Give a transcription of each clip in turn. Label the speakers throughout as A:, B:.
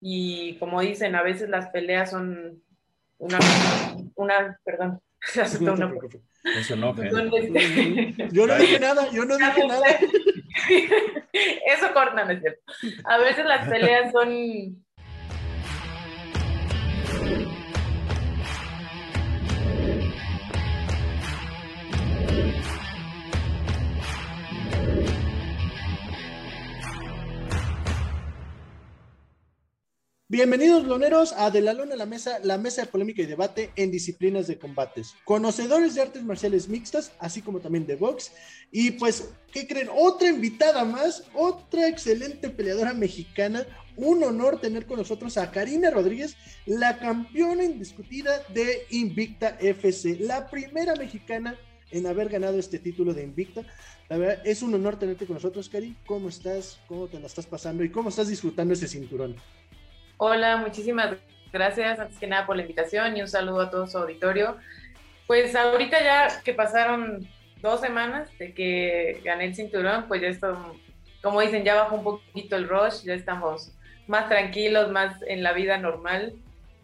A: y como dicen, a veces las peleas son una, una perdón, una,
B: no se enoje. Yo no dije nada, yo no dije nada.
A: Eso corta, no es cierto. A veces las peleas son
B: Bienvenidos, loneros, a De la Lona la Mesa, la mesa de polémica y debate en disciplinas de combates. Conocedores de artes marciales mixtas, así como también de box. Y pues, ¿qué creen? Otra invitada más, otra excelente peleadora mexicana. Un honor tener con nosotros a Karina Rodríguez, la campeona indiscutida de Invicta FC, la primera mexicana en haber ganado este título de Invicta. La verdad, es un honor tenerte con nosotros, Cari. ¿Cómo estás? ¿Cómo te la estás pasando? ¿Y cómo estás disfrutando ese cinturón?
A: Hola, muchísimas gracias antes que nada por la invitación y un saludo a todo su auditorio. Pues ahorita ya que pasaron dos semanas de que gané el cinturón, pues ya esto, como dicen, ya bajó un poquito el rush, ya estamos más tranquilos, más en la vida normal.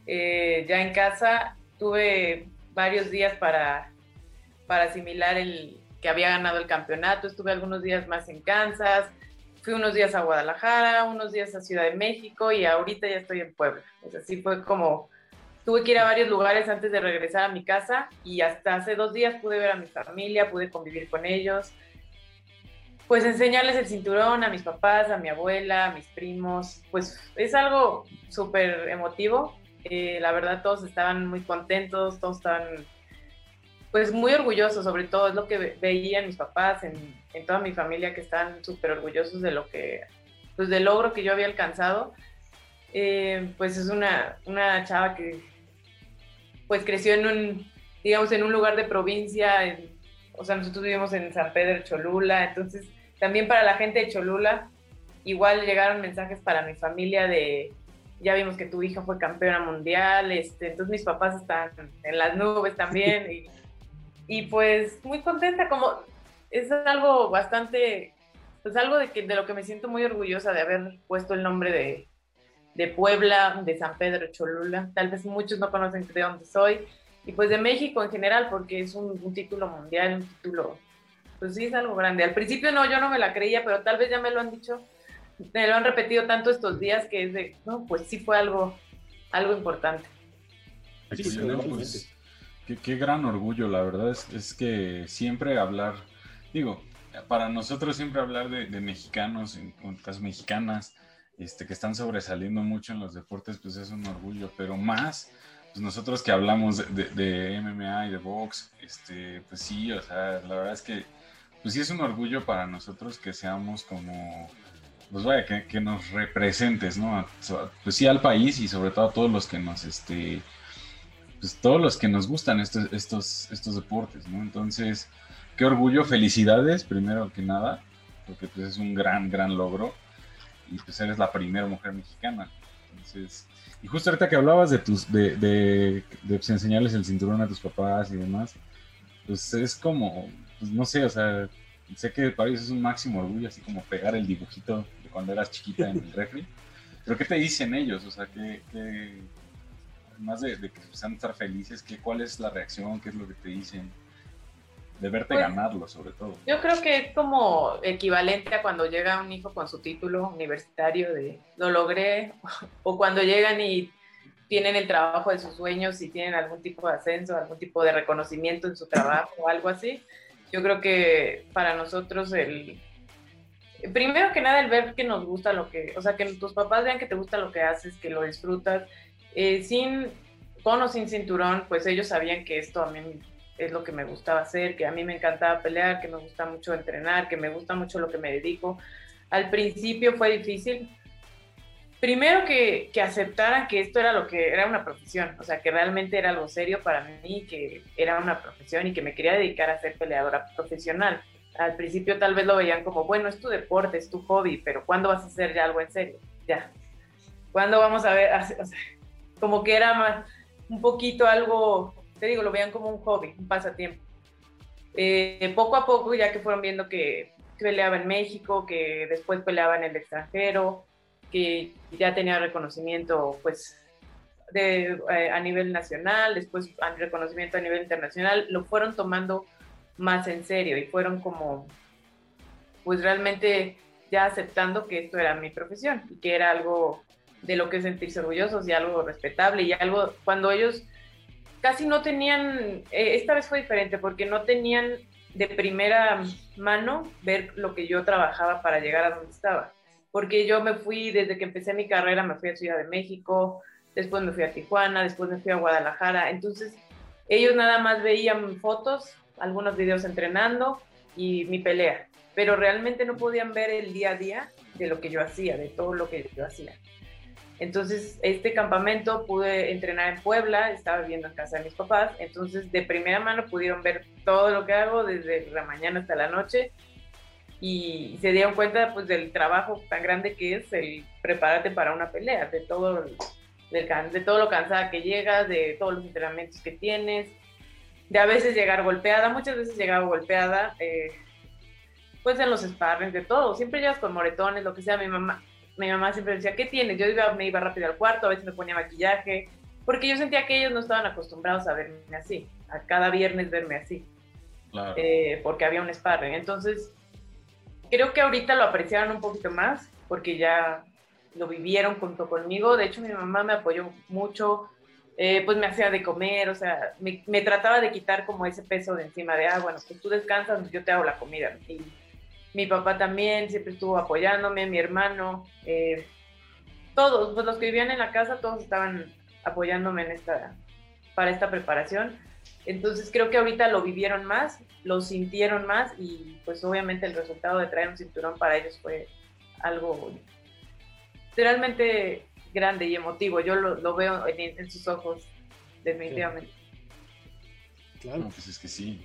A: Eh, ya en casa tuve varios días para, para asimilar el que había ganado el campeonato, estuve algunos días más en Kansas, fui unos días a Guadalajara, unos días a Ciudad de México y ahorita ya estoy en Puebla. Así fue como tuve que ir a varios lugares antes de regresar a mi casa y hasta hace dos días pude ver a mi familia, pude convivir con ellos, pues enseñarles el cinturón a mis papás, a mi abuela, a mis primos, pues es algo súper emotivo. Eh, la verdad todos estaban muy contentos, todos estaban pues muy orgullosos, sobre todo es lo que veían mis papás en, en toda mi familia que están súper orgullosos de lo que, pues del logro que yo había alcanzado. Eh, pues es una, una chava que pues creció en un, digamos, en un lugar de provincia, o sea, nosotros vivimos en San Pedro Cholula, entonces también para la gente de Cholula, igual llegaron mensajes para mi familia de, ya vimos que tu hija fue campeona mundial, este, entonces mis papás están en las nubes también, y y pues muy contenta, como es algo bastante, pues algo de, que, de lo que me siento muy orgullosa de haber puesto el nombre de, de Puebla, de San Pedro Cholula. Tal vez muchos no conocen de dónde soy. Y pues de México en general, porque es un, título mundial, un título, pues sí es algo grande. Al principio no, yo no me la creía, pero tal vez ya me lo han dicho, me lo han repetido tanto estos días que es de, no, pues sí fue algo, algo importante.
C: Pues, Qué, gran orgullo, la verdad es, que siempre hablar, digo, para nosotros siempre hablar de, mexicanos, en cuentas mexicanas, este, que están sobresaliendo mucho en los deportes, pues es un orgullo, pero más, pues nosotros que hablamos de, MMA y de box, este, pues sí, o sea, la verdad es que, pues sí es un orgullo para nosotros que seamos como, pues vaya, que, que nos representes, ¿no? Pues sí al país y sobre todo a todos los que nos, este, pues todos los que nos gustan estos, estos, estos deportes, ¿no? Entonces, qué orgullo, felicidades, primero que nada, porque pues es un gran, gran logro y pues eres la primera mujer mexicana. Entonces, y justo ahorita que hablabas de tus, de, de, de pues, enseñarles el cinturón a tus papás y demás, pues es como, pues no sé, o sea, sé que para ellos es un máximo orgullo, así como pegar el dibujito de cuando eras chiquita en el refri. Pero ¿qué te dicen ellos? O sea, ¿qué, qué, más de, que sean estar felices, ¿qué, ¿cuál es la reacción? ¿Qué es lo que te dicen? De verte pues, ganarlo, sobre todo.
A: Yo creo que es como equivalente a cuando llega un hijo con su título universitario de lo logré, o cuando llegan y tienen el trabajo de sus sueños y tienen algún tipo de ascenso, algún tipo de reconocimiento en su trabajo o algo así. Yo creo que para nosotros el, primero que nada el ver que nos gusta lo que, o sea, que tus papás vean que te gusta lo que haces, que lo disfrutas, eh, sin, con o sin cinturón, pues ellos sabían que esto a mí es lo que me gustaba hacer, que a mí me encantaba pelear, que me gusta mucho entrenar, que me gusta mucho lo que me dedico. Al principio fue difícil. Primero que, que aceptaran que esto era lo que era una profesión, o sea, que realmente era algo serio para mí, que era una profesión y que me quería dedicar a ser peleadora profesional. Al principio tal vez lo veían como, bueno, es tu deporte, es tu hobby, pero ¿cuándo vas a hacer ya algo en serio? Ya. ¿Cuándo vamos a ver? O sea, como que era más, un poquito algo, te digo, lo veían como un hobby, un pasatiempo. Eh, poco a poco, ya que fueron viendo que peleaba en México, que después peleaba en el extranjero, que ya tenía reconocimiento, pues, eh, a nivel nacional, después reconocimiento a nivel internacional, lo fueron tomando más en serio y fueron como, pues realmente ya aceptando que esto era mi profesión y que era algo de lo que sentirse orgullosos y algo respetable y algo cuando ellos casi no tenían, eh, esta vez fue diferente porque no tenían de primera mano ver lo que yo trabajaba para llegar a donde estaba. Porque yo me fui, desde que empecé mi carrera, me fui a Ciudad de México, después me fui a Tijuana, después me fui a Guadalajara. Entonces, ellos nada más veían fotos, algunos videos entrenando y mi pelea, pero realmente no podían ver el día a día de lo que yo hacía, de todo lo que yo hacía. Entonces, este campamento pude entrenar en Puebla, estaba viviendo en casa de mis papás, entonces de primera mano pudieron ver todo lo que hago desde la mañana hasta la noche. Y se dieron cuenta pues del trabajo tan grande que es el prepararte para una pelea, de todo, de todo lo cansada que llegas, de todos los entrenamientos que tienes, de a veces llegar golpeada, muchas veces llegaba golpeada, eh, pues en los sparring, de todo, siempre llegas con moretones, lo que sea, mi mamá, mi mamá siempre decía, ¿qué tienes? Yo iba, me iba rápido al cuarto, a veces me ponía maquillaje, porque yo sentía que ellos no estaban acostumbrados a verme así, a cada viernes verme así, eh, porque había un sparring. Entonces, creo que ahorita lo apreciaron un poquito más, porque ya lo vivieron junto conmigo. De hecho, mi mamá me apoyó mucho, eh, pues me hacía de comer, o sea, me, me, trataba de quitar como ese peso de encima de, ah, bueno, pues tú descansas, yo te hago la comida. Y mi papá también siempre estuvo apoyándome, mi hermano, eh, todos, pues los que vivían en la casa, todos estaban apoyándome en esta, para esta preparación. Entonces creo que ahorita lo vivieron más, lo sintieron más y pues obviamente el resultado de traer un cinturón para ellos fue algo realmente grande y emotivo. Yo lo, veo en, sus ojos, definitivamente.
C: Claro. pues es que sí.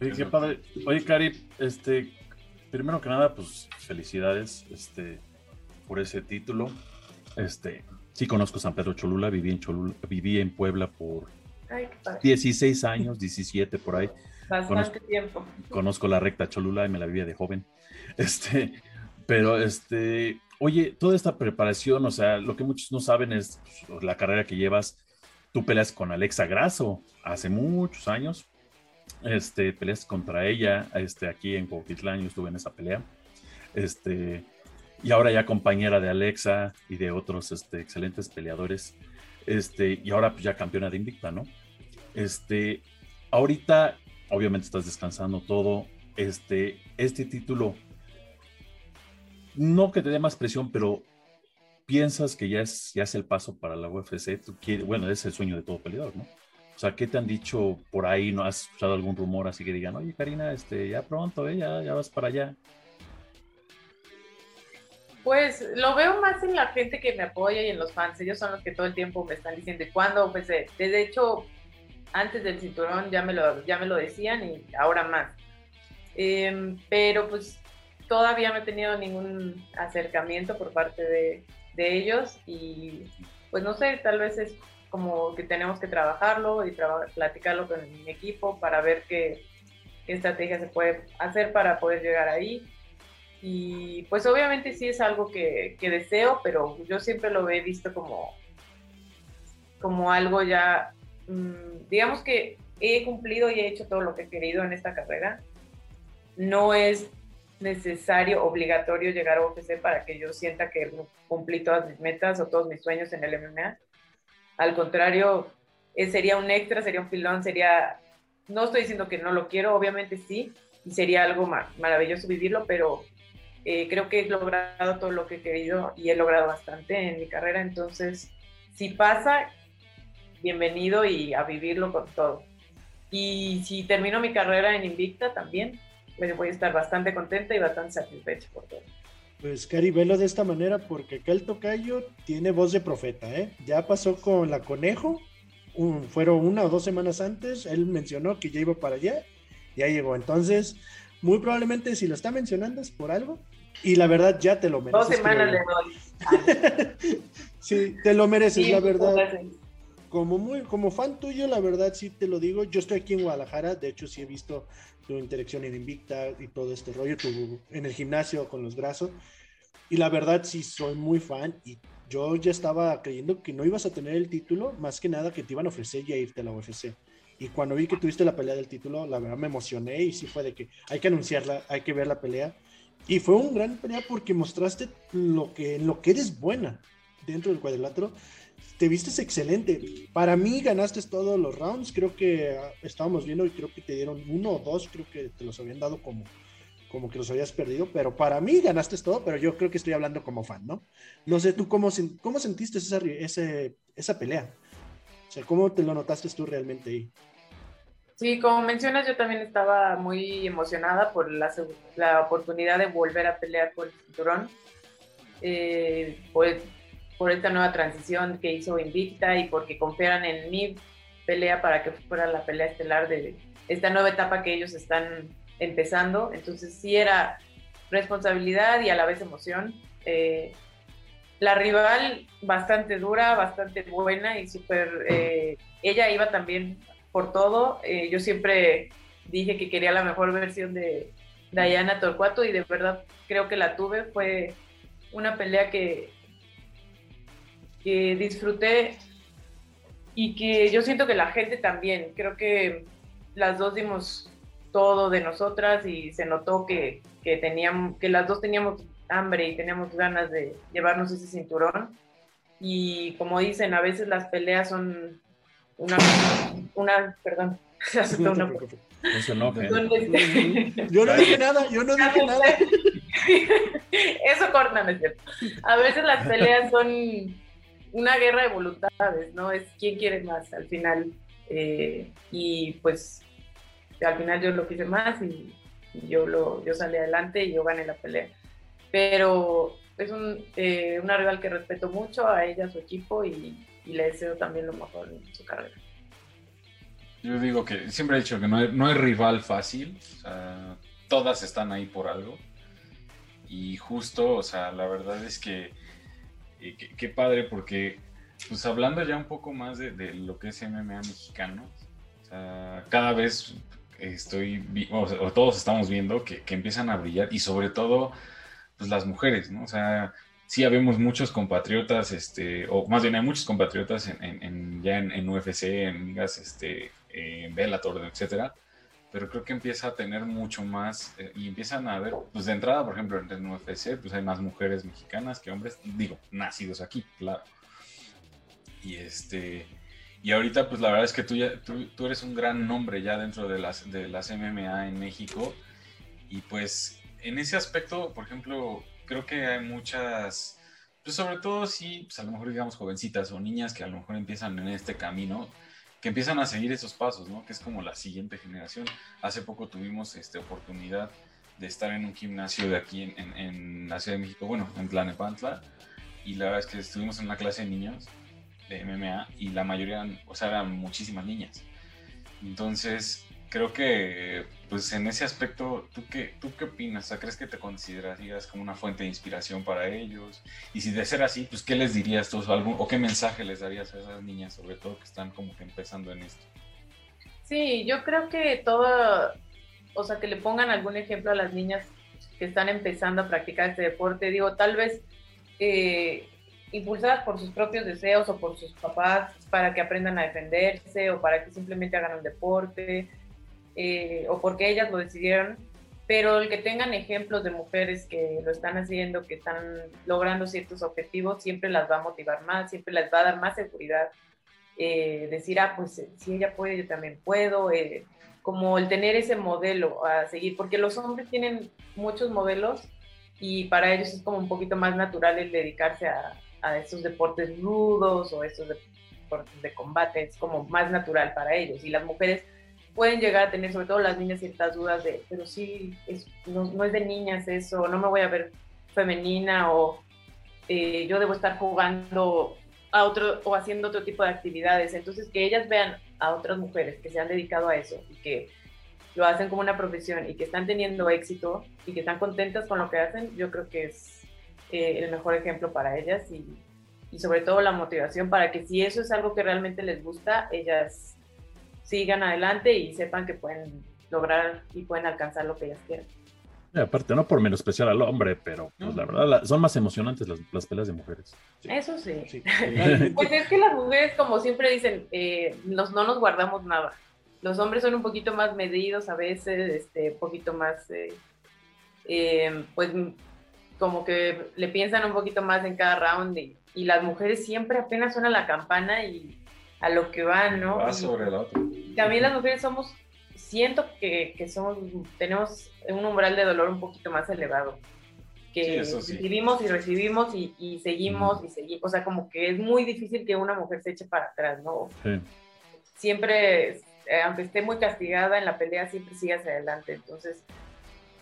D: Oye, qué padre. Oye, Cari, este, primero que nada, pues felicidades este, por ese título. Este, sí conozco San Pedro Cholula, viví en Cholula, viví en Puebla por 16 años, 17 por ahí.
A: Bastante tiempo.
D: Conozco la recta Cholula y me la vivía de joven. Este, pero este, oye, toda esta preparación, o sea, lo que muchos no saben es pues, la carrera que llevas. Tú peleas con Alexa Grasso hace muchos años este, peleas contra ella, este, aquí en Cuautitlán, yo estuve en esa pelea, este, y ahora ya compañera de Alexa y de otros, este, excelentes peleadores, este, y ahora pues ya campeona de Invicta, ¿no? Este, ahorita, obviamente estás descansando todo, este, este título, no que te dé más presión, pero piensas que ya es, ya es el paso para la UFC, bueno, es el sueño de todo peleador, ¿no? O sea, ¿qué te han dicho por ahí? ¿No has escuchado algún rumor así que digan, oye, Karina, este, ya pronto, ¿eh? ya, ya vas para allá?
A: Pues lo veo más en la gente que me apoya y en los fans. Ellos son los que todo el tiempo me están diciendo, ¿y cuándo? Pues eh, de hecho, antes del cinturón ya me lo, ya me lo decían y ahora más. Em, pero pues todavía no he tenido ningún acercamiento por parte de, de ellos y pues no sé, tal vez es como que tenemos que trabajarlo y platicarlo con mi equipo para ver qué, estrategia se puede hacer para poder llegar ahí. Y pues obviamente sí es algo que, deseo, pero yo siempre lo he visto como, como algo ya, mm, digamos que he cumplido y he hecho todo lo que he querido en esta carrera. No es necesario, obligatorio llegar a UFC para que yo sienta que cumplí todas mis metas o todos mis sueños en el MMA. Al contrario, eh, sería un extra, sería un filón, sería, no estoy diciendo que no lo quiero, obviamente sí, y sería algo maravilloso vivirlo, pero eh, creo que he logrado todo lo que he querido y he logrado bastante en mi carrera, entonces si pasa, bienvenido y a vivirlo con todo. Y si termino mi carrera en Invicta también, pues voy a estar bastante contenta y bastante satisfecha por todo.
B: Pues Cari, velo de esta manera porque acá el tocayo tiene voz de profeta, ¿eh? Ya pasó con la conejo, fueron una o dos semanas antes, él mencionó que ya iba para allá, ya llegó. Entonces, muy probablemente si lo está mencionando es por algo, y la verdad ya te lo mereces.
A: Dos semanas le doy.
B: sí, te lo mereces, la verdad. Como, muy, como fan tuyo, la verdad sí te lo digo. Yo estoy aquí en Guadalajara, de hecho sí he visto tu interacción en Invicta y todo este rollo, tu, en el gimnasio con los brazos. Y la verdad sí soy muy fan y yo ya estaba creyendo que no ibas a tener el título, más que nada que te iban a ofrecer ya irte a la UFC. Y cuando vi que tuviste la pelea del título, la verdad me emocioné y sí fue de que hay que anunciarla, hay que ver la pelea. Y fue un gran pelea porque mostraste lo que, lo que eres buena dentro del cuadrilátero. Te vistes excelente. Para mí ganaste todos los rounds. Creo que ah, estábamos viendo y creo que te dieron uno o dos. Creo que te los habían dado como, como que los habías perdido. Pero para mí ganaste todo. Pero yo creo que estoy hablando como fan, ¿no? No sé tú cómo, cómo sentiste esa, ese, esa pelea. O sea, ¿cómo te lo notaste tú realmente ahí?
A: Sí, como mencionas, yo también estaba muy emocionada por la, la oportunidad de volver a pelear por el cinturón, eh, por, por, esta nueva transición que hizo Invicta y porque confiaran en mi pelea para que fuera la pelea estelar de esta nueva etapa que ellos están empezando. Entonces sí era responsabilidad y a la vez emoción. Eh, la rival bastante dura, bastante buena y súper... Eh, ella iba también por todo. Eh, yo siempre dije que quería la mejor versión de Diana Torcuato y de verdad creo que la tuve. Fue una pelea que, que disfruté y que yo siento que la gente también. Creo que las dos dimos todo de nosotras y se notó que, que, teníamos, que las dos teníamos hambre y teníamos ganas de llevarnos ese cinturón. Y como dicen, a veces las peleas son una, una perdón,
D: No se enoje.
B: Yo no dije nada, yo no dije nada.
A: Eso corta, es cierto? A veces las peleas son una guerra de voluntades, ¿no? Es quién quiere más al final. Eh, y pues al final yo lo quise más y, yo, lo, yo salí adelante y yo gané la pelea. Pero es un, eh, una rival que respeto mucho a ella, a su equipo y, y le deseo también lo mejor en su carrera.
C: Yo digo que siempre he dicho que no hay, no rival fácil, o sea, todas están ahí por algo. Y justo, o sea, la verdad es que qué padre porque, pues hablando ya un poco más de, lo que es MMA mexicano, o sea, cada vez estoy, o, todos estamos viendo que, que, empiezan a brillar y sobre todo, pues las mujeres, ¿no? O sea, sí habemos muchos compatriotas, este, o más bien hay muchos compatriotas en, ya en, UFC, en ligas, este, en Bellator, etcétera, pero creo que empieza a tener mucho más eh, y empiezan a ver, pues de entrada, por ejemplo, en UFC, pues hay más mujeres mexicanas que hombres, digo, nacidos aquí, claro. Y este, y ahorita, pues la verdad es que tú, ya, tú, tú eres un gran nombre ya dentro de las, de las MMA en México. Y pues en ese aspecto, por ejemplo, creo que hay muchas, pues sobre todo si, pues a lo mejor digamos jovencitas o niñas que a lo mejor empiezan en este camino, que empiezan a seguir esos pasos, ¿no? Que es como la siguiente generación. Hace poco tuvimos esta oportunidad de estar en un gimnasio de aquí en, la Ciudad de México, bueno, en Tlanepantla, y la verdad es que estuvimos en una clase de niños de MMA y la mayoría, o sea, eran muchísimas niñas. Entonces, creo que pues en ese aspecto, ¿tú qué, ¿tú qué opinas? ¿Crees que te considerarías como una fuente de inspiración para ellos? Y si de ser así, pues ¿qué les dirías tú? ¿O qué mensaje les darías a esas niñas, sobre todo que están como que empezando en esto?
A: Sí, yo creo que todo, o sea, que le pongan algún ejemplo a las niñas que están empezando a practicar este deporte. Digo, tal vez eh, impulsadas por sus propios deseos o por sus papás para que aprendan a defenderse o para que simplemente hagan un deporte eh, o porque ellas lo decidieron, pero el que tengan ejemplos de mujeres que lo están haciendo, que están logrando ciertos objetivos, siempre las va a motivar más, siempre les va a dar más seguridad. Eh, decir, ah, pues eh, si ella puede, yo también puedo, como el tener ese modelo a seguir, porque los hombres tienen muchos modelos y para ellos es como un poquito más natural el dedicarse a, a esos deportes rudos o esos deportes de combate, es como más natural para ellos. Y las mujeres pueden llegar a tener, sobre todo las niñas, ciertas dudas de, pero sí, no, es de niñas eso, no me voy a ver femenina o eh, yo debo estar jugando a otro o haciendo otro tipo de actividades. Entonces, que ellas vean a otras mujeres que se han dedicado a eso y que lo hacen como una profesión y que están teniendo éxito y que están contentas con lo que hacen, yo creo que es eh, el mejor ejemplo para ellas y, y sobre todo la motivación para que si eso es algo que realmente les gusta, ellas sigan adelante y sepan que pueden lograr y pueden alcanzar lo que ellas quieren.
D: aparte, no por menospreciar al hombre, pero pues, la verdad son más emocionantes las, peleas de mujeres.
A: Eso sí. pues es que las mujeres, como siempre dicen, eh, no nos guardamos nada. Los hombres son un poquito más medidos a veces, este, un poquito más, eh, eh, pues como que le piensan un poquito más en cada round y, las mujeres siempre apenas suena la campana y a lo que van, ¿no?
C: Va sobre el otro.
A: También las mujeres somos, siento que, que somos, tenemos un umbral de dolor un poquito más elevado. Que recibimos y recibimos y, seguimos y seguimos. O sea, como que es muy difícil que una mujer se eche para atrás, ¿no? Siempre, eh, aunque esté muy castigada en la pelea, siempre sigue hacia adelante. Entonces,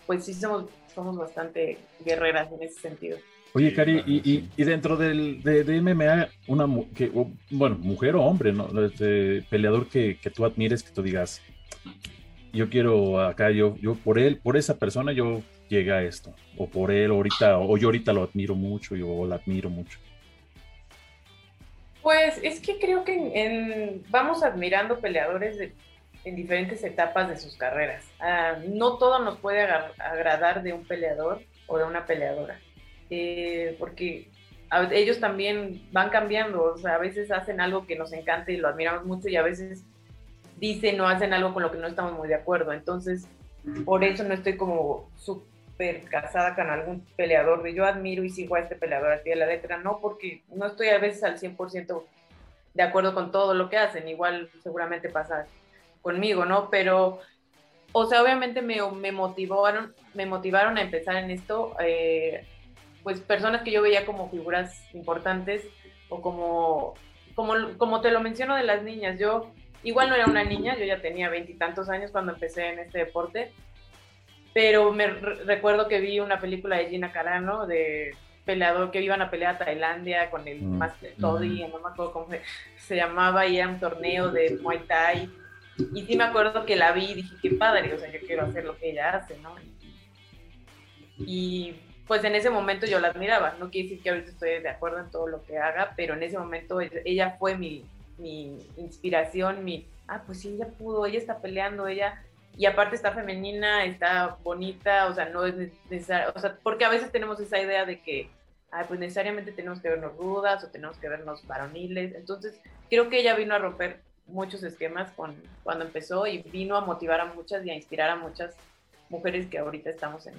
A: pues sí somos, somos bastante guerreras en ese sentido.
D: Oye, Cari, y, y, dentro del, de, MMA, una que, bueno, mujer o hombre, ¿no? Este peleador que, que, tú admires, que tú digas, yo quiero acá, yo, yo por él, por esa persona, yo llegué a esto. O por él, ahorita, o yo ahorita lo admiro mucho, yo lo admiro mucho.
A: Pues es que creo que vamos admirando peleadores de, en diferentes etapas de sus carreras. Ah, no todo nos puede agradar de un peleador o de una peleadora. Eh, porque ellos también van cambiando, o sea, a veces hacen algo que nos encanta y lo admiramos mucho y a veces dicen o hacen algo con lo que no estamos muy de acuerdo. Entonces, por eso no estoy como súper casada con algún peleador de yo admiro y sigo a este peleador al pie de la letra, no, porque no estoy a veces al 100% de acuerdo con todo lo que hacen, igual seguramente pasa conmigo, ¿no? Pero o sea, obviamente me, me, motivaron, me motivaron a empezar en esto eh, pues personas que yo veía como figuras importantes o como, como, como te lo menciono de las niñas, yo igual no era una niña, yo ya tenía veintitantos años cuando empecé en este deporte, pero me recuerdo que vi una película de Gina Carano de peleador que iban a pelear a Tailandia con el mm. Master Toddy, mm. no me acuerdo cómo se, llamaba, y era un torneo de Muay Thai. Y sí me acuerdo que la vi y dije, qué padre, o sea, yo quiero hacer lo que ella hace, ¿no? Y pues en ese momento yo la admiraba. No quiere decir que ahorita estoy de acuerdo en todo lo que haga, pero en ese momento ella fue mi, inspiración, mi, ah, pues sí, ella pudo, ella está peleando, ella, y aparte está femenina, está bonita, o sea, no es necesario, o sea, porque a veces tenemos esa idea de que, ah, pues necesariamente tenemos que vernos rudas o tenemos que vernos varoniles, entonces creo que ella vino a romper muchos esquemas con, cuando empezó y vino a motivar a muchas y a inspirar a muchas mujeres que ahorita estamos en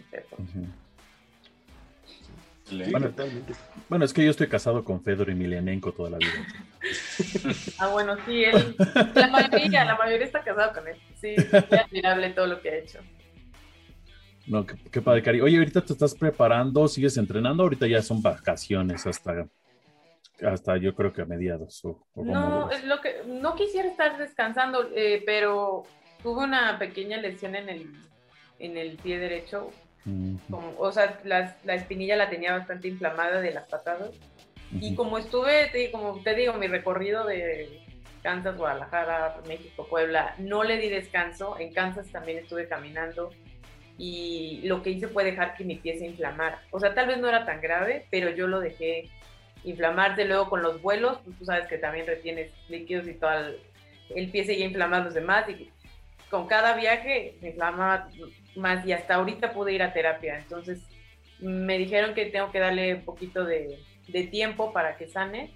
D: bueno, es que yo estoy casado con Fedor y Milenenko toda la vida.
A: ah, bueno, sí, él, la mayoría, la mayoría está casado con él. Sí, es admirable todo lo que ha hecho.
D: No, qué, padre, Cari. Oye, ahorita te estás preparando, sigues entrenando, ahorita ya son vacaciones hasta, hasta yo creo que a mediados.
A: no, es lo que, no quisiera estar descansando, eh, pero tuve una pequeña lesión en el, en el pie derecho o sea, la, la, espinilla la tenía bastante inflamada de las patadas. Y como estuve, como te digo, mi recorrido de Kansas, Guadalajara, México, Puebla, no le di descanso. En Kansas también estuve caminando y lo que hice fue dejar que mi pie se inflamara. O sea, tal vez no era tan grave, pero yo lo dejé inflamarse luego con los vuelos, pues tú sabes que también retienes líquidos y todo el, el pie seguía inflamando los demás y con cada viaje me inflamaba más y hasta ahorita pude ir a terapia. Entonces me dijeron que tengo que darle un poquito de, tiempo para que sane,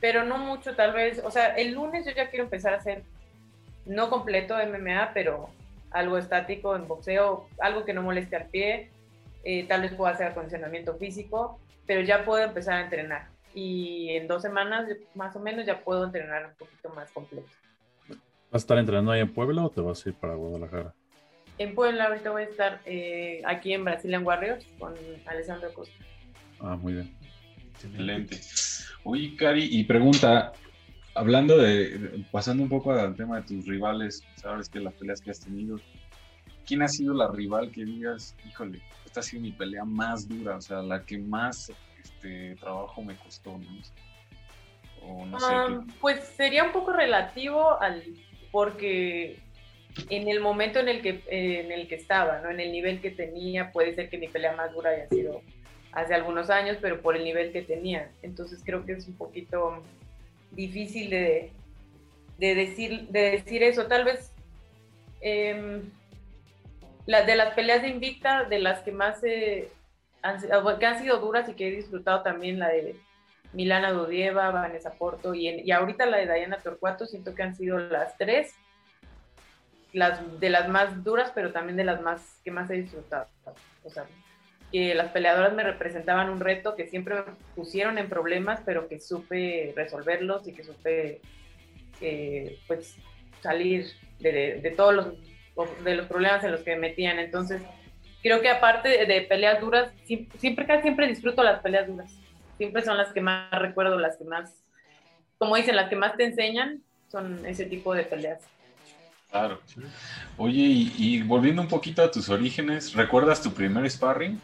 A: pero no mucho tal vez. O sea, el lunes yo ya quiero empezar a hacer, no completo MMA, pero algo estático en boxeo, algo que no moleste al pie. Eh, tal vez pueda hacer acondicionamiento físico, pero ya puedo empezar a entrenar. Y en dos semanas más o menos ya puedo entrenar un poquito más completo.
D: ¿Vas a estar entrenando ahí en Puebla o te vas a ir para Guadalajara?
A: En Puebla ahorita voy a estar eh, aquí en Brazilian Warriors con Alessandro Costa.
D: Ah, muy bien.
C: Excelente. Oye, Cari, y pregunta, hablando de, pasando un poco al tema de tus rivales, sabes que las peleas que has tenido, ¿quién ha sido la rival que digas, híjole, esta ha sido mi pelea más dura, o sea, la que más este, trabajo me costó,
A: ¿no? no sé ah, Pues sería un poco relativo al, porque en el momento en el que, en el que estaba, ¿no? en el nivel que tenía, puede ser que mi pelea más dura haya sido hace algunos años, pero por el nivel que tenía. Entonces creo que es un poquito difícil de, de decir, de decir eso. Tal vez, la, de las peleas de Invicta, de las que más han, que han sido duras y que he disfrutado también, la de Milana Dodieva, Vanessa Porto y ahorita la de Diana Torcuato, siento que han sido las tres, las de las más duras, pero también de las más que más he disfrutado. O sea, que las peleadoras me representaban un reto que siempre me pusieron en problemas, pero que supe resolverlos y que supe eh, pues salir de, de, todos los, de los problemas en los que me metían. Entonces, creo que aparte de peleas duras, siempre, casi siempre disfruto las peleas duras. Siempre son las que más recuerdo, las que más, como dicen, las que más te enseñan, son ese tipo de peleas.
C: Claro. Oye, y, y volviendo un poquito a tus orígenes, ¿recuerdas tu primer sparring?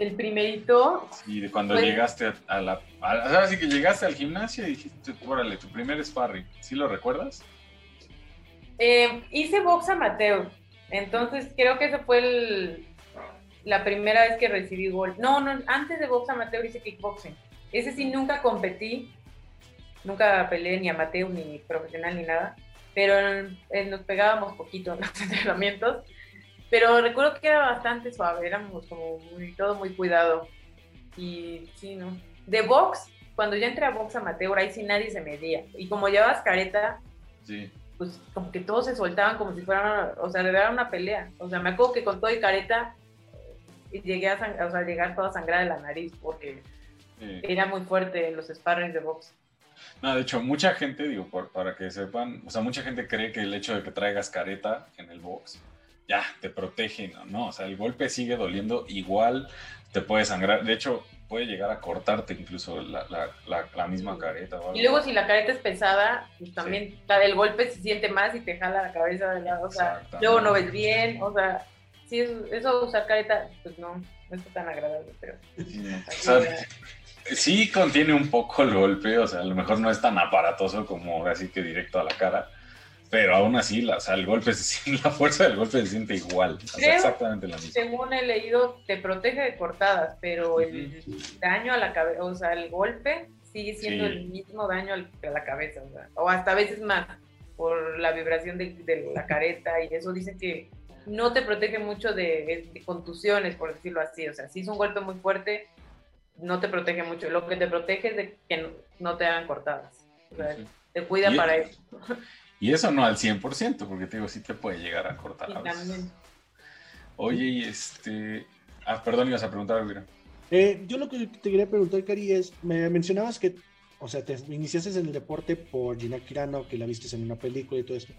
A: el primerito.
C: Sí, de cuando llegaste a, la. A, que llegaste al gimnasio y dijiste, órale, tu primer sparring. ¿Sí lo recuerdas?
A: Eh, hice box amateur. Entonces creo que esa fue el, la primera vez que recibí gol. No, no, antes de box amateur hice kickboxing. Ese sí nunca competí. Nunca peleé ni amateur, ni profesional, ni nada. Pero nos pegábamos poquito en los entrenamientos pero recuerdo que era bastante suave, éramos como muy, todo muy cuidado. Y sí, ¿no? De box, cuando yo entré a box amateur, ahí sí nadie se medía. Y como llevabas careta, sí. pues como que todos se soltaban como si fueran, o sea, era una pelea. O sea, me acuerdo que con todo y careta eh, llegué a, o sea, llegar toda sangrada de la nariz porque era muy fuerte en los sparrings de box.
C: No, de hecho, mucha gente, digo, para que sepan, o sea, mucha gente cree que el hecho de que traigas careta en el box ya, te protege, ¿no? O sea, el golpe sigue doliendo igual, te puede sangrar, de hecho, puede llegar a cortarte incluso la, la, misma careta.
A: y luego si la careta es pesada, pues también el golpe se siente más y te jala la cabeza de lado, o sea, luego no ves bien, o sea, sí, eso, usar careta, pues no, no está tan agradable, pero...
C: Sí, contiene un poco el golpe, o sea, a lo mejor no es tan aparatoso como así que directo a la cara, pero aún así, la, o sea, el golpe la fuerza del golpe se siente igual, exactamente la misma.
A: Según he leído, te protege de cortadas, pero el daño a la cabeza, o sea, el golpe sigue siendo el mismo daño a la cabeza, o, sea, o, hasta a veces más por la vibración de, la careta y eso dicen que no te protege mucho de, contusiones, por decirlo así, o sea, si es un golpe muy fuerte, no te protege mucho, lo que te protege es de que no, te hagan cortadas, o sea, te cuida para eso.
C: Y eso no al 100%, porque te digo, sí te puede llegar a cortar a veces. Oye, y este... Ah, perdón, ibas a preguntar algo,
B: eh, yo lo que te quería preguntar, Cari, es, me mencionabas que, o sea, te iniciaste en el deporte por Gina Kirano, que la viste en una película y todo esto,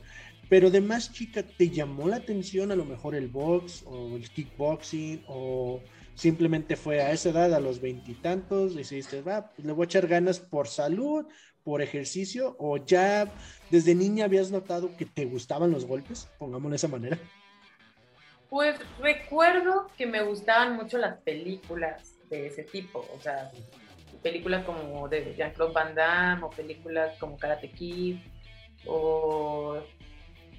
B: pero de más chica, ¿te llamó la atención a lo mejor el box o el kickboxing o simplemente fue a esa edad, a los veintitantos, decidiste, va, pues le voy a echar ganas por salud por ejercicio o ya desde niña habías notado que te gustaban los golpes? Pongámoslo de esa manera.
A: Pues recuerdo que me gustaban mucho las películas de ese tipo, o sea, películas como de Jean-Claude Van Damme o películas como Karate Kid o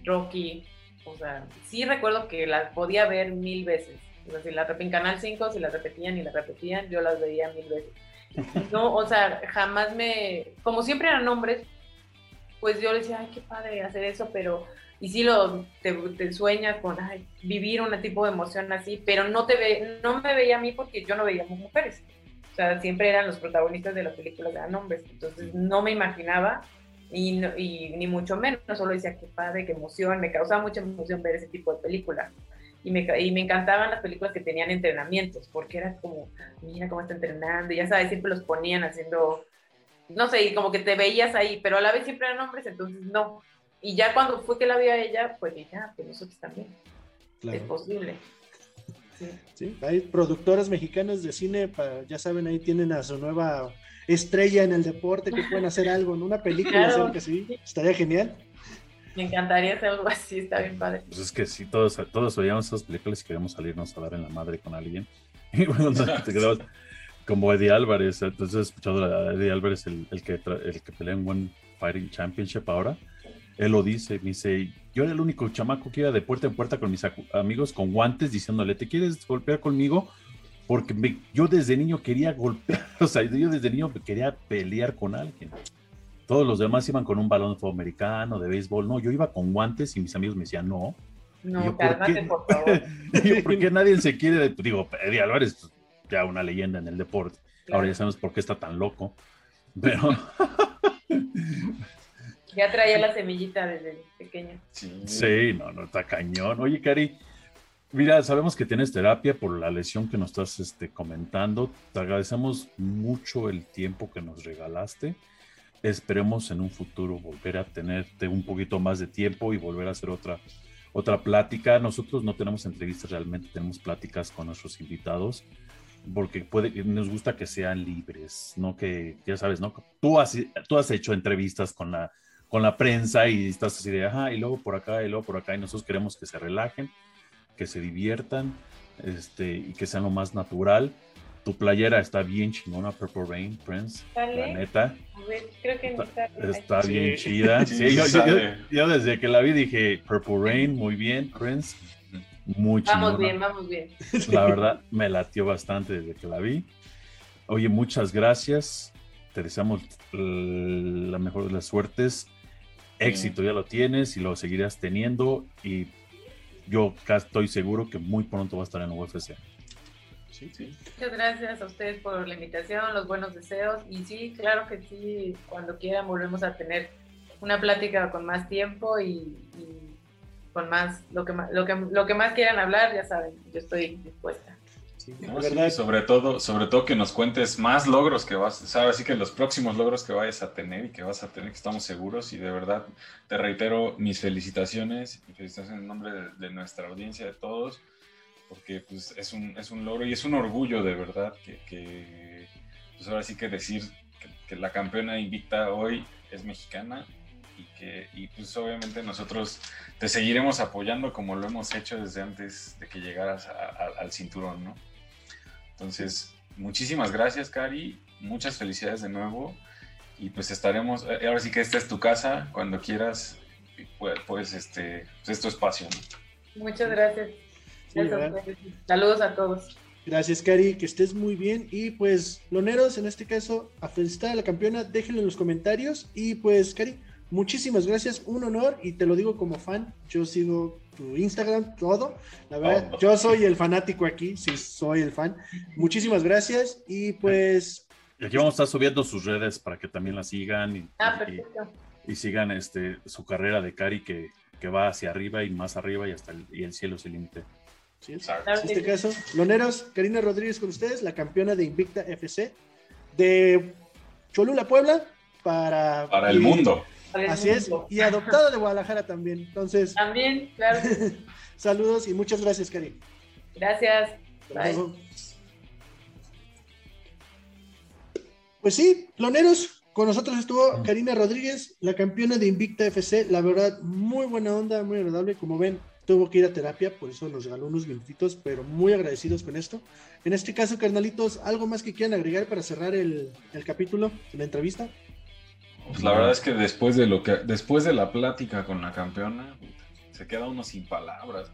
A: Rocky, o sea, sí recuerdo que las podía ver mil veces. Si las en Canal 5, si las repetían y las repetían, yo las veía mil veces. No, o sea, jamás me, como siempre eran hombres, pues yo decía, ay, qué padre hacer eso, pero, y sí lo, te, sueñas con, vivir un tipo de emoción así, pero no te ve, no me veía a mí porque yo no veía mujeres. O sea, siempre eran los protagonistas de las películas, eran hombres, entonces no me imaginaba y, ni mucho menos, solo decía qué padre, qué emoción, me causaba mucha emoción ver ese tipo de películas y me, y me encantaban las películas que tenían entrenamientos, porque era como, mira cómo está entrenando, y ya sabes, siempre los ponían haciendo, no sé, y como que te veías ahí, pero a la vez siempre eran hombres, entonces no. Y ya cuando fue que la vi a ella, pues ya, pues nosotros también. Es posible.
B: Sí. hay productoras mexicanas de cine, para, ya saben, ahí tienen a su nueva estrella en el deporte que pueden hacer algo en una película, que sí, estaría genial.
A: Me encantaría hacer algo así, está bien padre.
D: Pues es que si todos, todos veíamos esas películas y queríamos salirnos a dar en la madre con alguien. Y bueno, te quedabas como Eddie Álvarez. Entonces he escuchado a Eddie Álvarez, el, el, que, el que pelea en One Fighting Championship ahora. Él lo dice, me dice, yo era el único chamaco que iba de puerta en puerta con mis amigos con guantes diciéndole, ¿te quieres golpear conmigo? Porque yo desde niño quería golpear, o sea, yo desde niño quería pelear con alguien. Todos los demás iban con un balón de fútbol americano, de béisbol. No, yo iba con guantes y mis amigos me decían, no,
A: No, cálmate, por, favor.
D: ¿Por qué nadie se quiere? Digo, Eddie Álvarez, pues, ya una leyenda en el deporte. Ahora ya sabemos por qué está tan loco. Pero.
A: ya traía la semillita desde pequeño.
D: Sí. no, no, está cañón. Oye, Cari, mira, sabemos que tienes terapia por la lesión que nos estás este, comentando. Te agradecemos mucho el tiempo que nos regalaste. Esperemos en un futuro volver a tenerte un poquito más de tiempo y volver a hacer otra, otra plática. Nosotros no tenemos entrevistas realmente, tenemos pláticas con nuestros invitados porque puede, nos gusta que sean libres, no que, ya sabes, ¿no? Tú has, tú has hecho entrevistas con la, con la prensa y estás así de, ajá, y luego por acá, y luego por acá, y nosotros queremos que se relajen, que se diviertan, este, y que sean lo más natural. Tu playera está bien chingona, Purple Rain, Prince, la neta.
A: creo que
D: está, está, bien chida. Sí, yo, yo, desde que la vi dije, Purple Rain, muy bien, Prince muy
A: Vamos bien, vamos bien.
D: La verdad, me latió bastante desde que la vi. Oye, muchas gracias. Te deseamos la mejor de las suertes. Éxito ya lo tienes y lo seguirás teniendo. Y yo estoy seguro que muy pronto va a estar en UFC.
A: Sí, sí. Muchas gracias a ustedes por la invitación, los buenos deseos. Y sí, claro que sí, cuando quieran volvemos a tener una plática con más tiempo y con más, lo que más, lo que, lo que más quieran hablar, ya saben, yo estoy dispuesta.
C: Sí, sobre todo, sobre todo que nos cuentes más logros que vas, sabes, así que los próximos logros que vayas a tener y que vas a tener, que estamos seguros y de verdad te reitero mis felicitaciones, mis felicitaciones en nombre de, nuestra audiencia, de todos, porque pues es un, es un logro y es un orgullo de verdad que, pues ahora sí que decir que, la campeona invicta hoy es mexicana y que y pues obviamente nosotros te seguiremos apoyando como lo hemos hecho desde antes de que llegaras al cinturón, ¿no? Entonces, muchísimas gracias, Cari, muchas felicidades de nuevo y pues estaremos, eh, ahora sí que esta es tu casa, cuando quieras, pues, este, pues es tu espacio.
A: Muchas gracias. Saludos a todos.
B: Gracias, Cari, que estés muy bien. Y pues, loneros, en este caso, a felicitar a la campeona, déjenlo en los comentarios. Y pues, Cari, muchísimas gracias, un honor y te lo digo como fan, yo sigo tu Instagram, todo, la verdad, oh. yo soy el fanático aquí, sí, soy el fan. Muchísimas gracias y pues...
D: Y aquí vamos a estar subiendo sus redes para que también la sigan y,
A: ah,
D: y, sigan este, su carrera de Cari que, que, va hacia arriba y más arriba y hasta el, y el cielo se límite.
B: Sí, en este caso, Loneros, Karina Rodríguez con ustedes, la campeona de Invicta FC de Cholula, Puebla, para...
C: Para el mundo.
B: Así es, y adoptado de Guadalajara también. Entonces.
A: También, claro.
B: saludos y muchas gracias, Cari.
A: Gracias.
B: Pues sí, cloneros, con nosotros estuvo Karina Rodríguez, la campeona de Invicta FC. La verdad, muy buena onda, muy agradable. Como ven, tuvo que ir a terapia, por eso nos regaló unos minutitos, pero muy agradecidos con esto. En este caso, carnalitos, ¿algo más que quieran agregar para cerrar el, el capítulo, la entrevista?
C: Pues la verdad es que después de lo que después de la plática con la campeona, se queda uno sin palabras.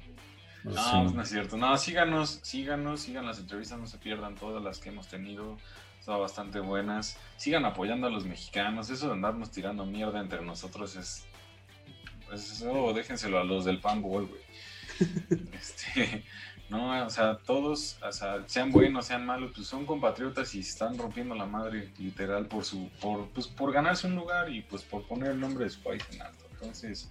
C: Pues no, pues no es cierto. No, síganos, síganos, sigan las entrevistas, no se pierdan todas las que hemos tenido. Son bastante buenas. Sigan apoyando a los mexicanos. Eso de andarnos tirando mierda entre nosotros es. Pues eso déjenselo a los del fanboy, güey. este, no, o sea, todos, o sea, sean buenos, sean malos, pues son compatriotas y están rompiendo la madre literal por su, por, pues, por ganarse un lugar y pues por poner el nombre de su país en alto. Entonces,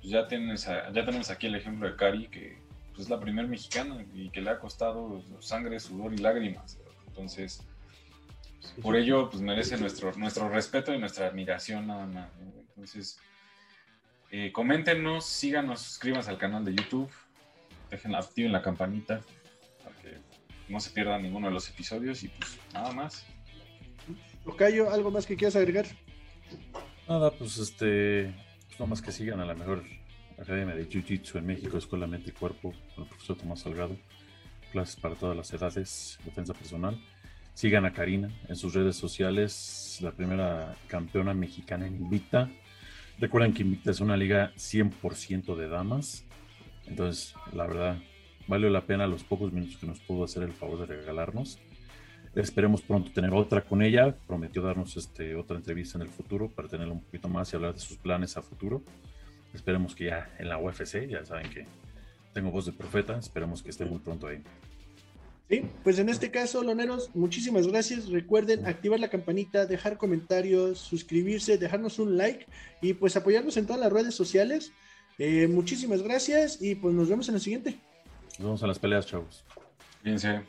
C: pues ya tienes, ya tenemos aquí el ejemplo de Cari, que pues, es la primera mexicana y que le ha costado sangre, sudor y lágrimas. Entonces, pues, por ello, pues merece nuestro, nuestro respeto y nuestra admiración nada más. Entonces, eh, coméntenos, síganos, suscríbanse al canal de YouTube dejen activen la campanita para que no se pierdan ninguno de los episodios y pues nada más.
B: Ocayo, ¿algo más que quieras agregar?
D: Nada, pues este, pues nada más que sigan a la mejor academia de Jiu-Jitsu en México, Escuela Mente y Cuerpo, con el profesor Tomás Salgado, clases para todas las edades, defensa personal. Sigan a Karina en sus redes sociales, la primera campeona mexicana en Invicta. Recuerden que Invicta es una liga 100% de damas. Entonces, la verdad, valió la pena los pocos minutos que nos pudo hacer el favor de regalarnos. Esperemos pronto tener otra con ella. Prometió darnos este, otra entrevista en el futuro para tenerla un poquito más y hablar de sus planes a futuro. Esperemos que ya en la UFC, ya saben que tengo voz de profeta, esperemos que esté muy pronto ahí.
B: Sí, pues en este caso, loneros, muchísimas gracias. Recuerden activar la campanita, dejar comentarios, suscribirse, dejarnos un like y pues apoyarnos en todas las redes sociales. Eh, muchísimas gracias y pues nos vemos en la siguiente.
D: Nos vemos en las peleas, chavos.
C: Fíjense.